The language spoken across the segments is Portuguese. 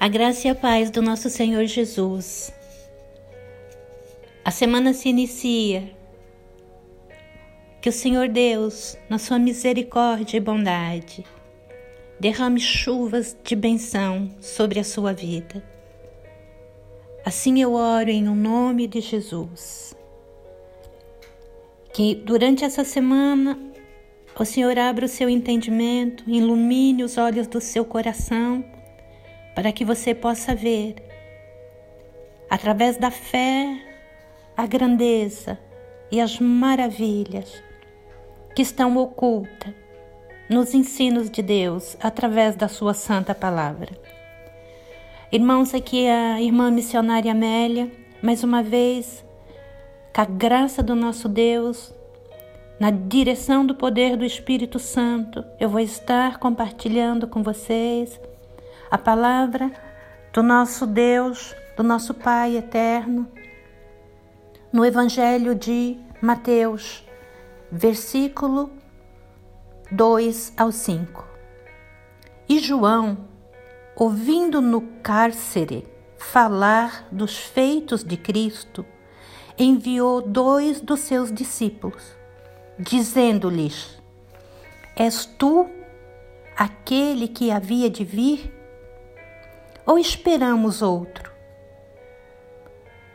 A graça e a paz do nosso Senhor Jesus. A semana se inicia. Que o Senhor Deus, na sua misericórdia e bondade, derrame chuvas de benção sobre a sua vida. Assim eu oro em o nome de Jesus. Que durante essa semana o Senhor abra o seu entendimento, ilumine os olhos do seu coração para que você possa ver, através da fé, a grandeza e as maravilhas que estão ocultas nos ensinos de Deus através da Sua Santa Palavra. Irmãos, aqui é a irmã missionária Amélia, mais uma vez, com a graça do nosso Deus, na direção do poder do Espírito Santo, eu vou estar compartilhando com vocês a palavra do nosso Deus, do nosso Pai eterno, no Evangelho de Mateus, versículo 2 ao 5. E João, ouvindo no cárcere falar dos feitos de Cristo, enviou dois dos seus discípulos, dizendo-lhes: És tu aquele que havia de vir? Ou esperamos outro?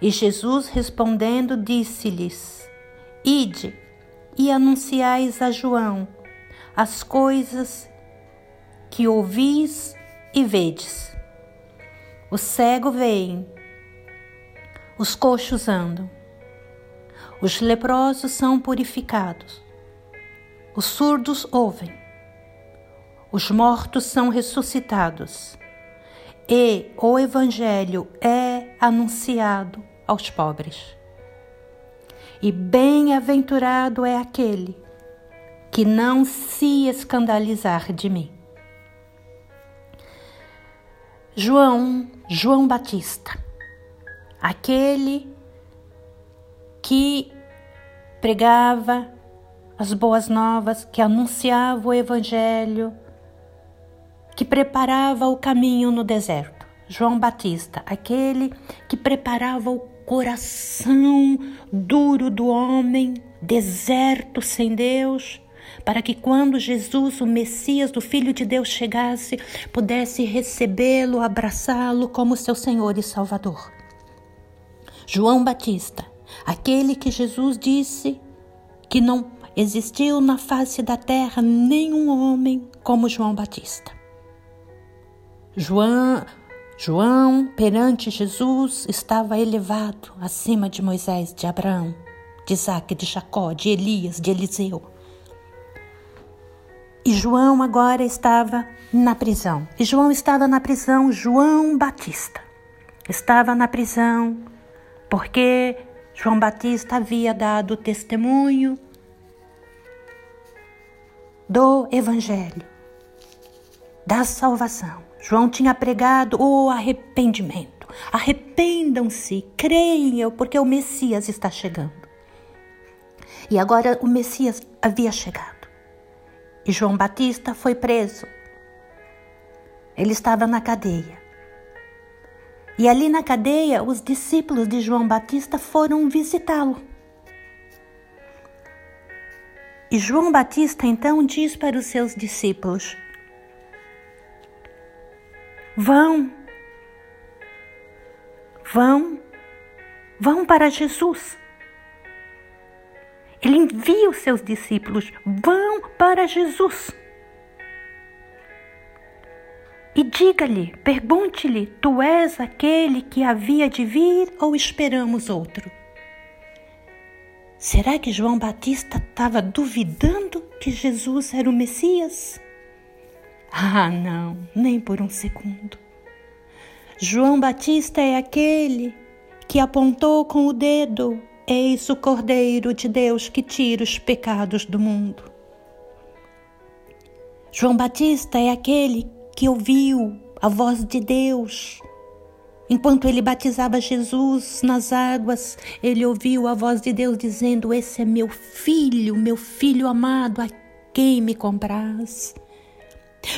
E Jesus respondendo disse-lhes: Ide e anunciais a João as coisas que ouvis e vedes. O cego vem, os coxos andam, os leprosos são purificados, os surdos ouvem, os mortos são ressuscitados e o Evangelho é anunciado aos pobres. E bem-aventurado é aquele que não se escandalizar de mim. João, João Batista, aquele que pregava as boas novas, que anunciava o Evangelho, que preparava o caminho no deserto. João Batista, aquele que preparava o coração duro do homem, deserto sem Deus, para que quando Jesus, o Messias, do Filho de Deus, chegasse, pudesse recebê-lo, abraçá-lo como seu Senhor e Salvador. João Batista, aquele que Jesus disse que não existiu na face da terra nenhum homem como João Batista. João, João, perante Jesus, estava elevado acima de Moisés, de Abraão, de Isaac, de Jacó, de Elias, de Eliseu. E João agora estava na prisão. E João estava na prisão, João Batista. Estava na prisão porque João Batista havia dado testemunho do Evangelho, da salvação. João tinha pregado o arrependimento. Arrependam-se, creiam, porque o Messias está chegando. E agora o Messias havia chegado. E João Batista foi preso. Ele estava na cadeia. E ali na cadeia, os discípulos de João Batista foram visitá-lo. E João Batista então diz para os seus discípulos: Vão, vão, vão para Jesus. Ele envia os seus discípulos, vão para Jesus. E diga-lhe, pergunte-lhe: Tu és aquele que havia de vir ou esperamos outro? Será que João Batista estava duvidando que Jesus era o Messias? Ah, não, nem por um segundo. João Batista é aquele que apontou com o dedo: Eis o Cordeiro de Deus que tira os pecados do mundo. João Batista é aquele que ouviu a voz de Deus. Enquanto ele batizava Jesus nas águas, ele ouviu a voz de Deus dizendo: Esse é meu filho, meu filho amado, a quem me compraz.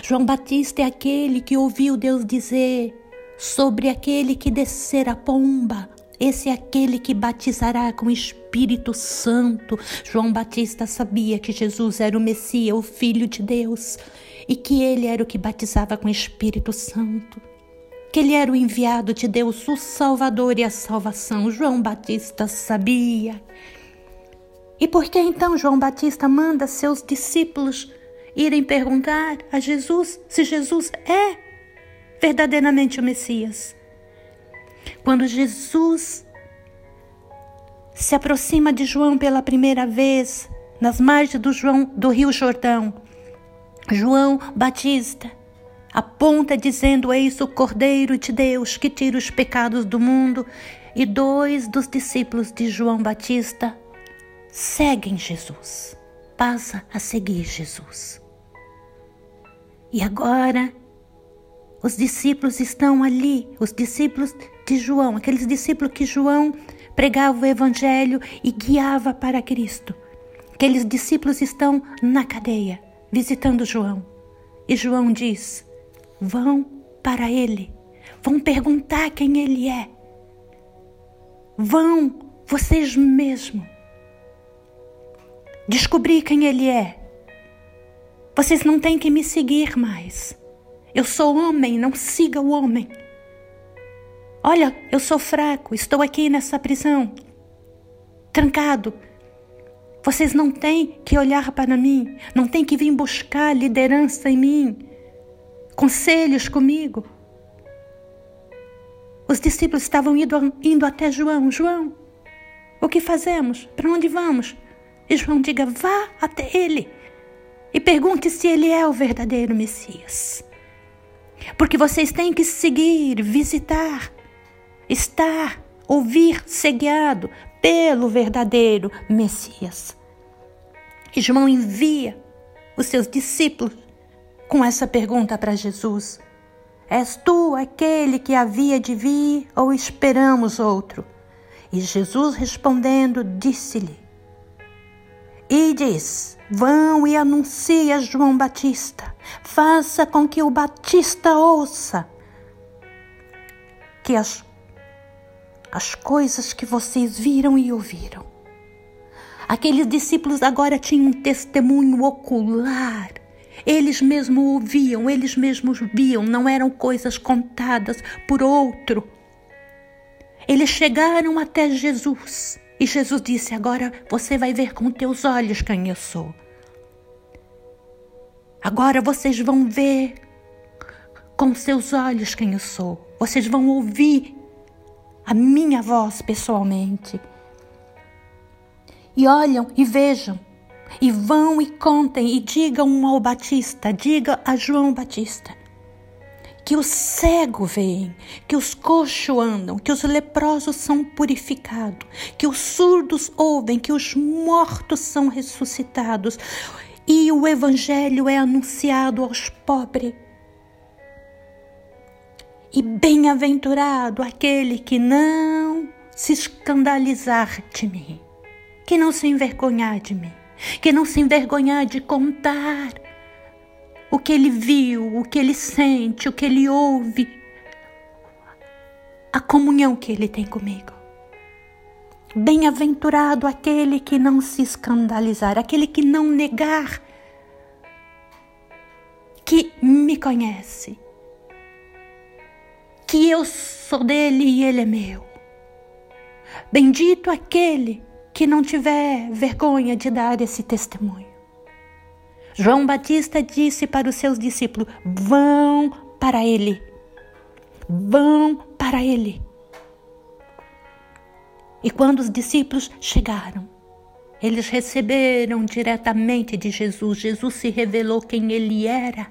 João Batista é aquele que ouviu Deus dizer: sobre aquele que descer a pomba. Esse é aquele que batizará com o Espírito Santo. João Batista sabia que Jesus era o Messias, o Filho de Deus, e que ele era o que batizava com o Espírito Santo. Que ele era o enviado de Deus, o Salvador e a salvação. João Batista sabia. E por que então João Batista manda seus discípulos irem perguntar a Jesus se Jesus é verdadeiramente o Messias? Quando Jesus se aproxima de João pela primeira vez, nas margens do, João, do Rio Jordão, João Batista aponta dizendo: Eis o Cordeiro de Deus que tira os pecados do mundo. E dois dos discípulos de João Batista seguem Jesus, passa a seguir Jesus. E agora os discípulos estão ali, os discípulos de João, aqueles discípulos que João pregava o evangelho e guiava para Cristo. Aqueles discípulos estão na cadeia, visitando João. E João diz: Vão para ele, vão perguntar quem ele é. Vão vocês mesmos descobrir quem ele é. Vocês não têm que me seguir mais. Eu sou homem, não siga o homem. Olha, eu sou fraco, estou aqui nessa prisão, trancado. Vocês não têm que olhar para mim, não têm que vir buscar liderança em mim, conselhos comigo. Os discípulos estavam indo, indo até João. João, o que fazemos? Para onde vamos? E João diga: vá até ele e pergunte se ele é o verdadeiro Messias. Porque vocês têm que seguir, visitar, estar, ouvir, ser guiado pelo verdadeiro Messias. E João envia os seus discípulos com essa pergunta para Jesus: És tu aquele que havia de vir ou esperamos outro? E Jesus respondendo, disse-lhe: E diz: Vão e anuncie a João Batista. Faça com que o Batista ouça que as, as coisas que vocês viram e ouviram. Aqueles discípulos agora tinham um testemunho ocular. Eles mesmos ouviam, eles mesmos viam, não eram coisas contadas por outro. Eles chegaram até Jesus e Jesus disse: Agora você vai ver com teus olhos quem eu sou. Agora vocês vão ver com seus olhos quem eu sou. Vocês vão ouvir a minha voz pessoalmente. E olham e vejam, e vão e contem e digam ao Batista, diga a João Batista que os cegos veem, que os coxos andam, que os leprosos são purificados, que os surdos ouvem, que os mortos são ressuscitados e o evangelho é anunciado aos pobres. E bem-aventurado aquele que não se escandalizar de mim, que não se envergonhar de mim, que não se envergonhar de contar o que ele viu, o que ele sente, o que ele ouve, a comunhão que ele tem comigo. Bem-aventurado aquele que não se escandalizar, aquele que não negar que me conhece, que eu sou dele e ele é meu. Bendito aquele que não tiver vergonha de dar esse testemunho. João Batista disse para os seus discípulos: vão para ele, vão para ele. E quando os discípulos chegaram, eles receberam diretamente de Jesus. Jesus se revelou quem ele era.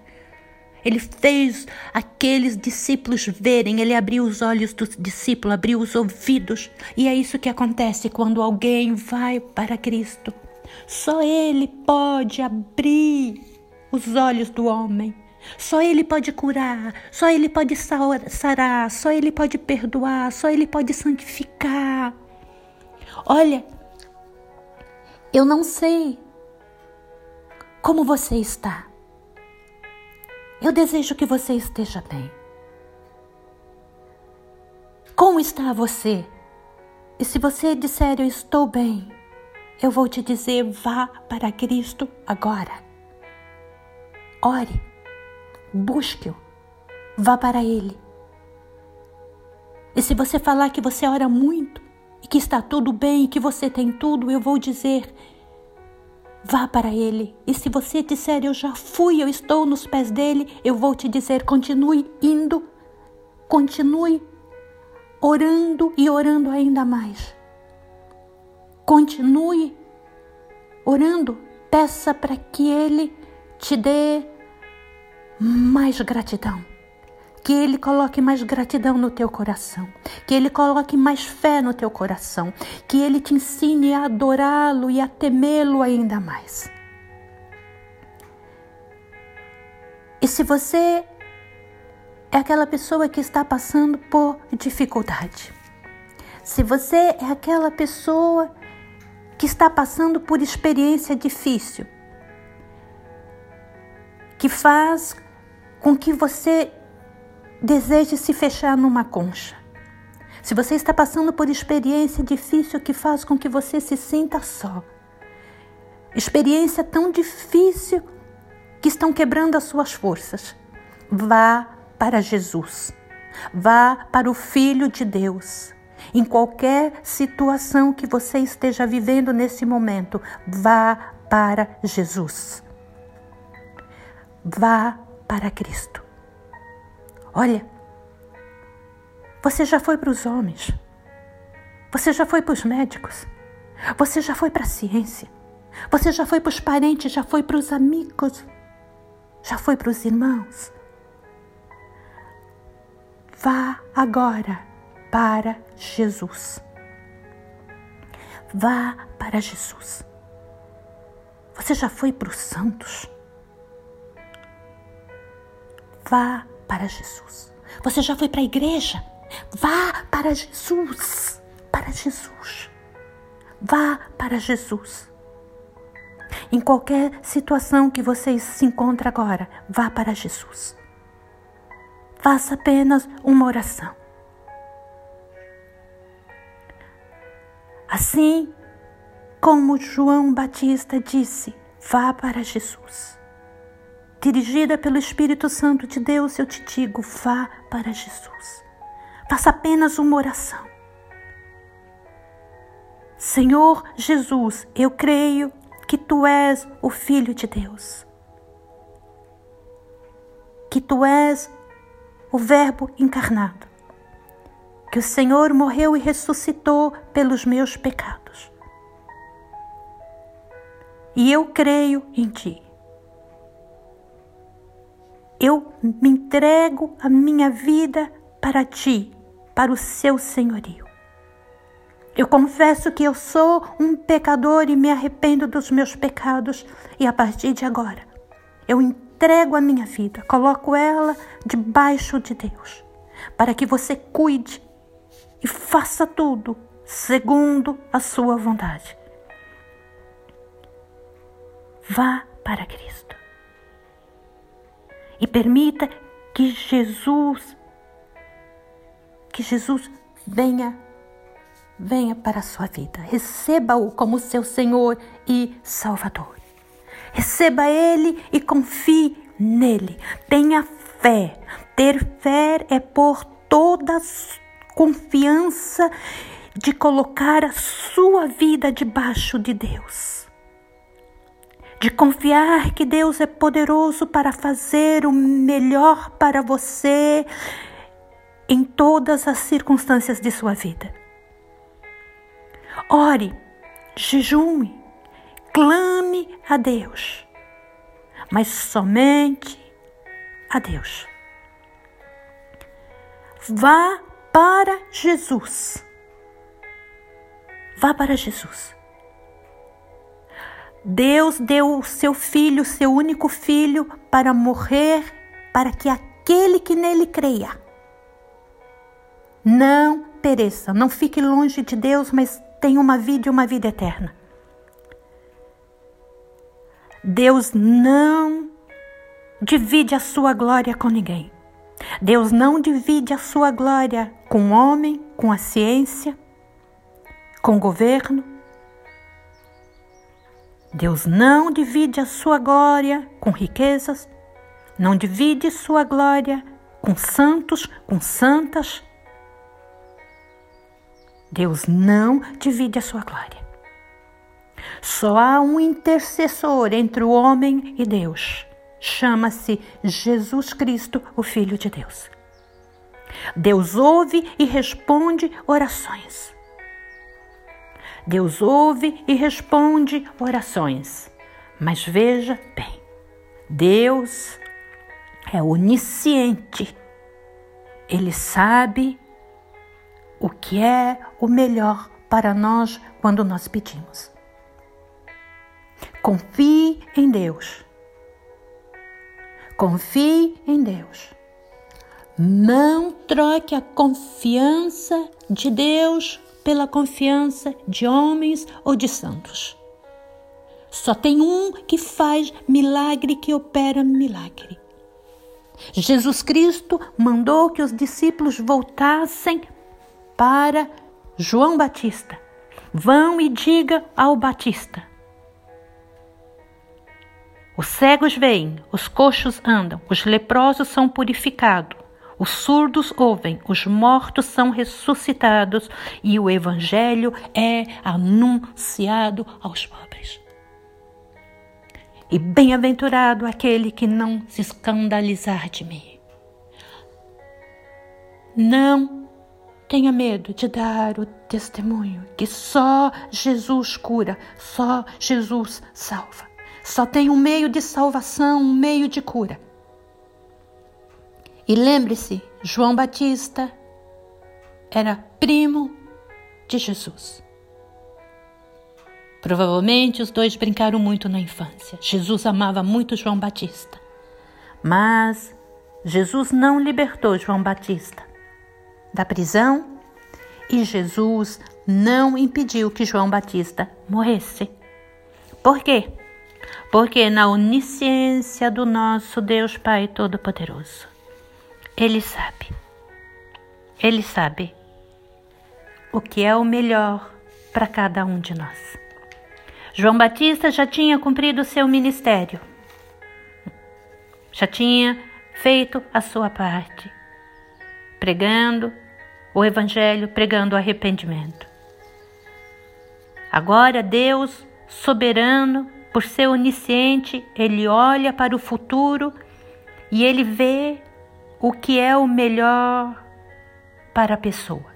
Ele fez aqueles discípulos verem, ele abriu os olhos dos discípulos, abriu os ouvidos. E é isso que acontece quando alguém vai para Cristo. Só Ele pode abrir os olhos do homem. Só Ele pode curar, só Ele pode sarar, só Ele pode perdoar, só Ele pode santificar. Olha, eu não sei como você está. Eu desejo que você esteja bem. Como está você? E se você disser eu estou bem, eu vou te dizer vá para Cristo agora. Ore, busque-o, vá para Ele. E se você falar que você ora muito e que está tudo bem e que você tem tudo, eu vou dizer vá para Ele. E se você disser eu já fui, eu estou nos pés dele, eu vou te dizer continue indo, continue orando e orando ainda mais. Continue orando, peça para que Ele te dê mais gratidão. Que Ele coloque mais gratidão no teu coração. Que Ele coloque mais fé no teu coração. Que Ele te ensine a adorá-lo e a temê-lo ainda mais. E se você é aquela pessoa que está passando por dificuldade. Se você é aquela pessoa que está passando por experiência difícil, que faz com que você deseje se fechar numa concha. Se você está passando por experiência difícil que faz com que você se sinta só. Experiência tão difícil que estão quebrando as suas forças. Vá para Jesus. Vá para o Filho de Deus. Em qualquer situação que você esteja vivendo nesse momento, vá para Jesus. Vá para Cristo. Olha, você já foi para os homens, você já foi para os médicos, você já foi para a ciência, você já foi para os parentes, já foi para os amigos, já foi para os irmãos. Vá agora para Jesus. Vá para Jesus. Você já foi para os santos? Vá para Jesus. Você já foi para a igreja? Vá para Jesus. Para Jesus. Vá para Jesus. Em qualquer situação que você se encontra agora, vá para Jesus faça apenas uma oração. Assim como João Batista disse, vá para Jesus. Dirigida pelo Espírito Santo de Deus, eu te digo, vá para Jesus. Faça apenas uma oração. Senhor Jesus, eu creio que tu és o Filho de Deus. Que tu és o Verbo encarnado, que o Senhor morreu e ressuscitou pelos meus pecados. E eu creio em Ti. Eu me entrego a minha vida para Ti, para o Seu senhorio. Eu confesso que eu sou um pecador e me arrependo dos meus pecados, e a partir de agora eu entrego a minha vida, coloco ela debaixo de Deus, para que você cuide e faça tudo segundo a sua vontade. Vá para Cristo e permita que Jesus que Jesus venha venha para a sua vida. Receba-o como seu Senhor e Salvador. Receba Ele e confie nele. Tenha fé. Ter fé é por toda confiança de colocar a sua vida debaixo de Deus. De confiar que Deus é poderoso para fazer o melhor para você em todas as circunstâncias de sua vida. Ore, jejue, clame a Deus, mas somente a Deus. Vá para Jesus. Vá para Jesus. Deus deu o seu filho, seu único filho, para morrer, para que aquele que nele creia não pereça, não fique longe de Deus, mas tenha uma vida e uma vida eterna. Deus não divide a sua glória com ninguém. Deus não divide a sua glória com homem, com a ciência, com o governo. Deus não divide a sua glória com riquezas, não divide sua glória com santos, com santas. Deus não divide a sua glória. Só há um intercessor entre o homem e Deus. Chama-se Jesus Cristo, o Filho de Deus. Deus ouve e responde orações. Deus ouve e responde orações. Mas veja bem, Deus é onisciente. Ele sabe o que é o melhor para nós quando nós pedimos. Confie em Deus. Confie em Deus. Não troque a confiança de Deus pela confiança de homens ou de santos. Só tem um que faz milagre, que opera milagre. Jesus Cristo mandou que os discípulos voltassem para João Batista. Vão e diga ao Batista: Os cegos veem, os coxos andam, os leprosos são purificados, os surdos ouvem, os mortos são ressuscitados e o Evangelho é anunciado aos pobres. E bem-aventurado aquele que não se escandalizar de mim. Não tenha medo de dar o testemunho que só Jesus cura, só Jesus salva. Só tem um meio de salvação, um meio de cura. E lembre-se, João Batista era primo de Jesus. Provavelmente os dois brincaram muito na infância. Jesus amava muito João Batista. Mas Jesus não libertou João Batista da prisão e Jesus não impediu que João Batista morresse. Por quê? Porque na onisciência do nosso Deus Pai Todo-Poderoso, ele sabe. Ele sabe o que é o melhor para cada um de nós. João Batista já tinha cumprido seu ministério, já tinha feito a sua parte, pregando o Evangelho, pregando o arrependimento. Agora, Deus, soberano, por ser onisciente, ele olha para o futuro e ele vê o que é o melhor para a pessoa.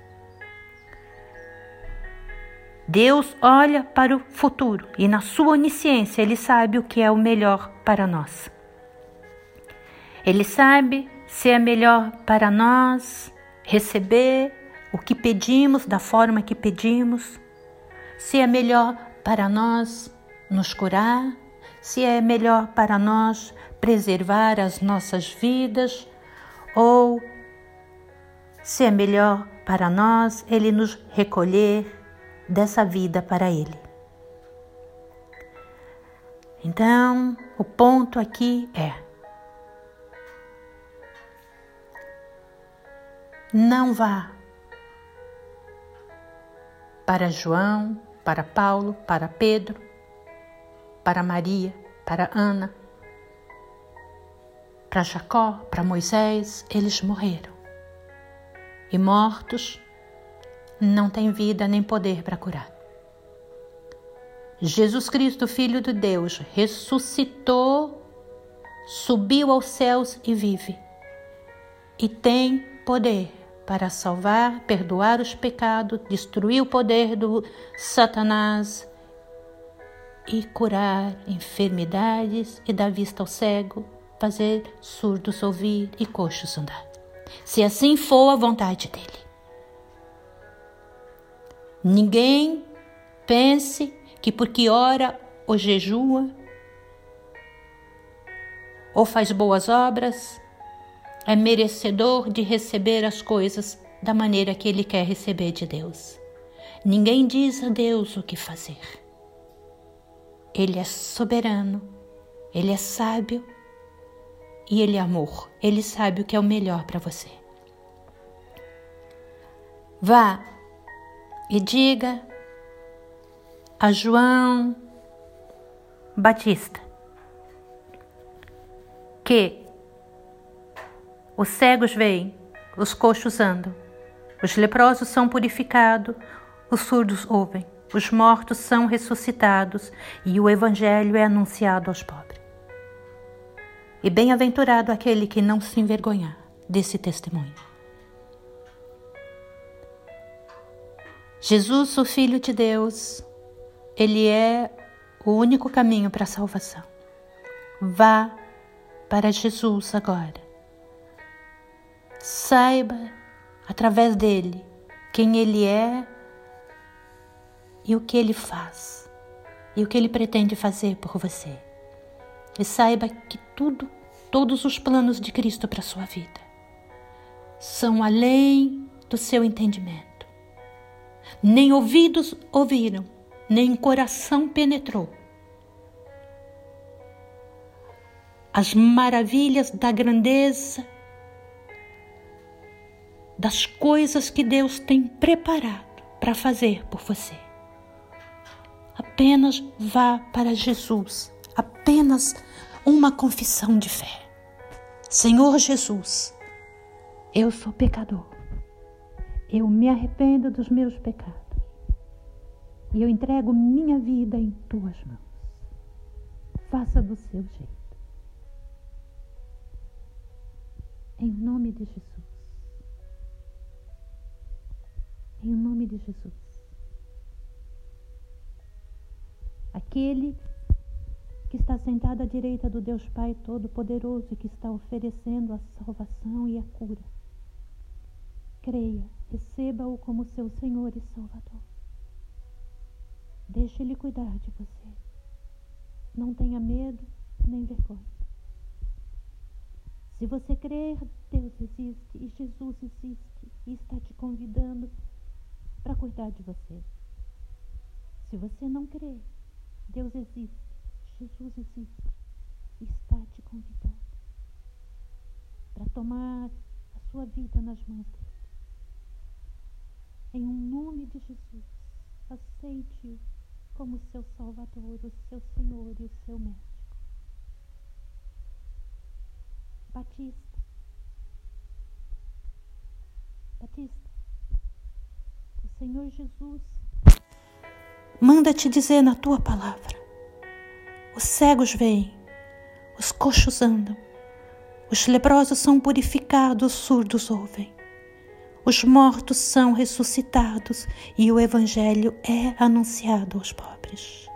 Deus olha para o futuro e, na sua onisciência, Ele sabe o que é o melhor para nós. Ele sabe se é melhor para nós receber o que pedimos da forma que pedimos, se é melhor para nós nos curar, se é melhor para nós preservar as nossas vidas ou se é melhor para nós ele nos recolher dessa vida para ele. Então, o ponto aqui é: não vá para João, para Paulo, para Pedro, para Maria, para Ana, para Jacó, para Moisés, eles morreram. E mortos não têm vida nem poder para curar. Jesus Cristo, Filho de Deus, ressuscitou, subiu aos céus e vive. E tem poder para salvar, perdoar os pecados, destruir o poder do Satanás e curar enfermidades e dar vista ao cego fazer surdos ouvir e coxos andar. Se assim for a vontade dele. Ninguém pense que porque ora ou jejua ou faz boas obras é merecedor de receber as coisas da maneira que ele quer receber de Deus. Ninguém diz a Deus o que fazer. Ele é soberano, ele é sábio e Ele é amor. Ele sabe o que é o melhor para você. Vá e diga a João Batista que os cegos veem, os coxos andam, os leprosos são purificados, os surdos ouvem, os mortos são ressuscitados e o evangelho é anunciado aos pobres. E bem-aventurado aquele que não se envergonhar desse testemunho. Jesus, o Filho de Deus, ele é o único caminho para a salvação. Vá para Jesus agora. Saiba através dele quem ele é e o que ele faz e o que ele pretende fazer por você. E saiba que tudo, todos os planos de Cristo para a sua vida são além do seu entendimento nem ouvidos ouviram, nem coração penetrou. As maravilhas da grandeza, das coisas que Deus tem preparado para fazer por você. Apenas vá para Jesus, apenas uma confissão de fé. Senhor Jesus, eu sou pecador eu me arrependo dos meus pecados e eu entrego minha vida em tuas mãos. Faça do seu jeito. Em nome de Jesus. Em nome de Jesus. Aquele que está sentado à direita do Deus Pai Todo-Poderoso e que está oferecendo a salvação e a cura. Creia Receba-o como seu Senhor e Salvador. Deixe Ele cuidar de você. Não tenha medo nem vergonha. Se você crer, Deus existe e Jesus existe e está te convidando para cuidar de você. Se você não crer, Deus existe, Jesus existe e está te convidando para tomar a sua vida nas mãos dele. Em um nome de Jesus, aceite-o como seu Salvador, o seu Senhor e o seu médico. Batista. Batista. O Senhor Jesus manda te dizer na tua palavra: os cegos veem, os coxos andam, os leprosos são purificados, os surdos ouvem os mortos são ressuscitados e o Evangelho é anunciado aos pobres.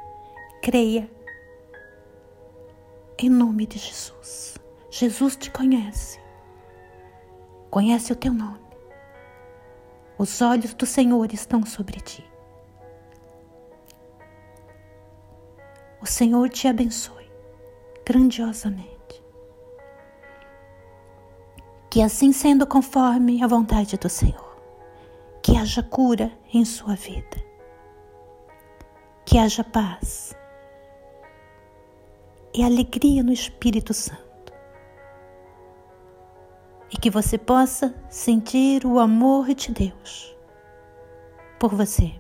Creia. Em nome de Jesus. Jesus te conhece. Conhece o teu nome. Os olhos do Senhor estão sobre ti. O Senhor te abençoe grandiosamente. Que assim sendo conforme a vontade do Senhor, que haja cura em sua vida, que haja paz e alegria no Espírito Santo, e que você possa sentir o amor de Deus por você.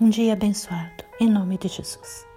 Um dia abençoado, em nome de Jesus.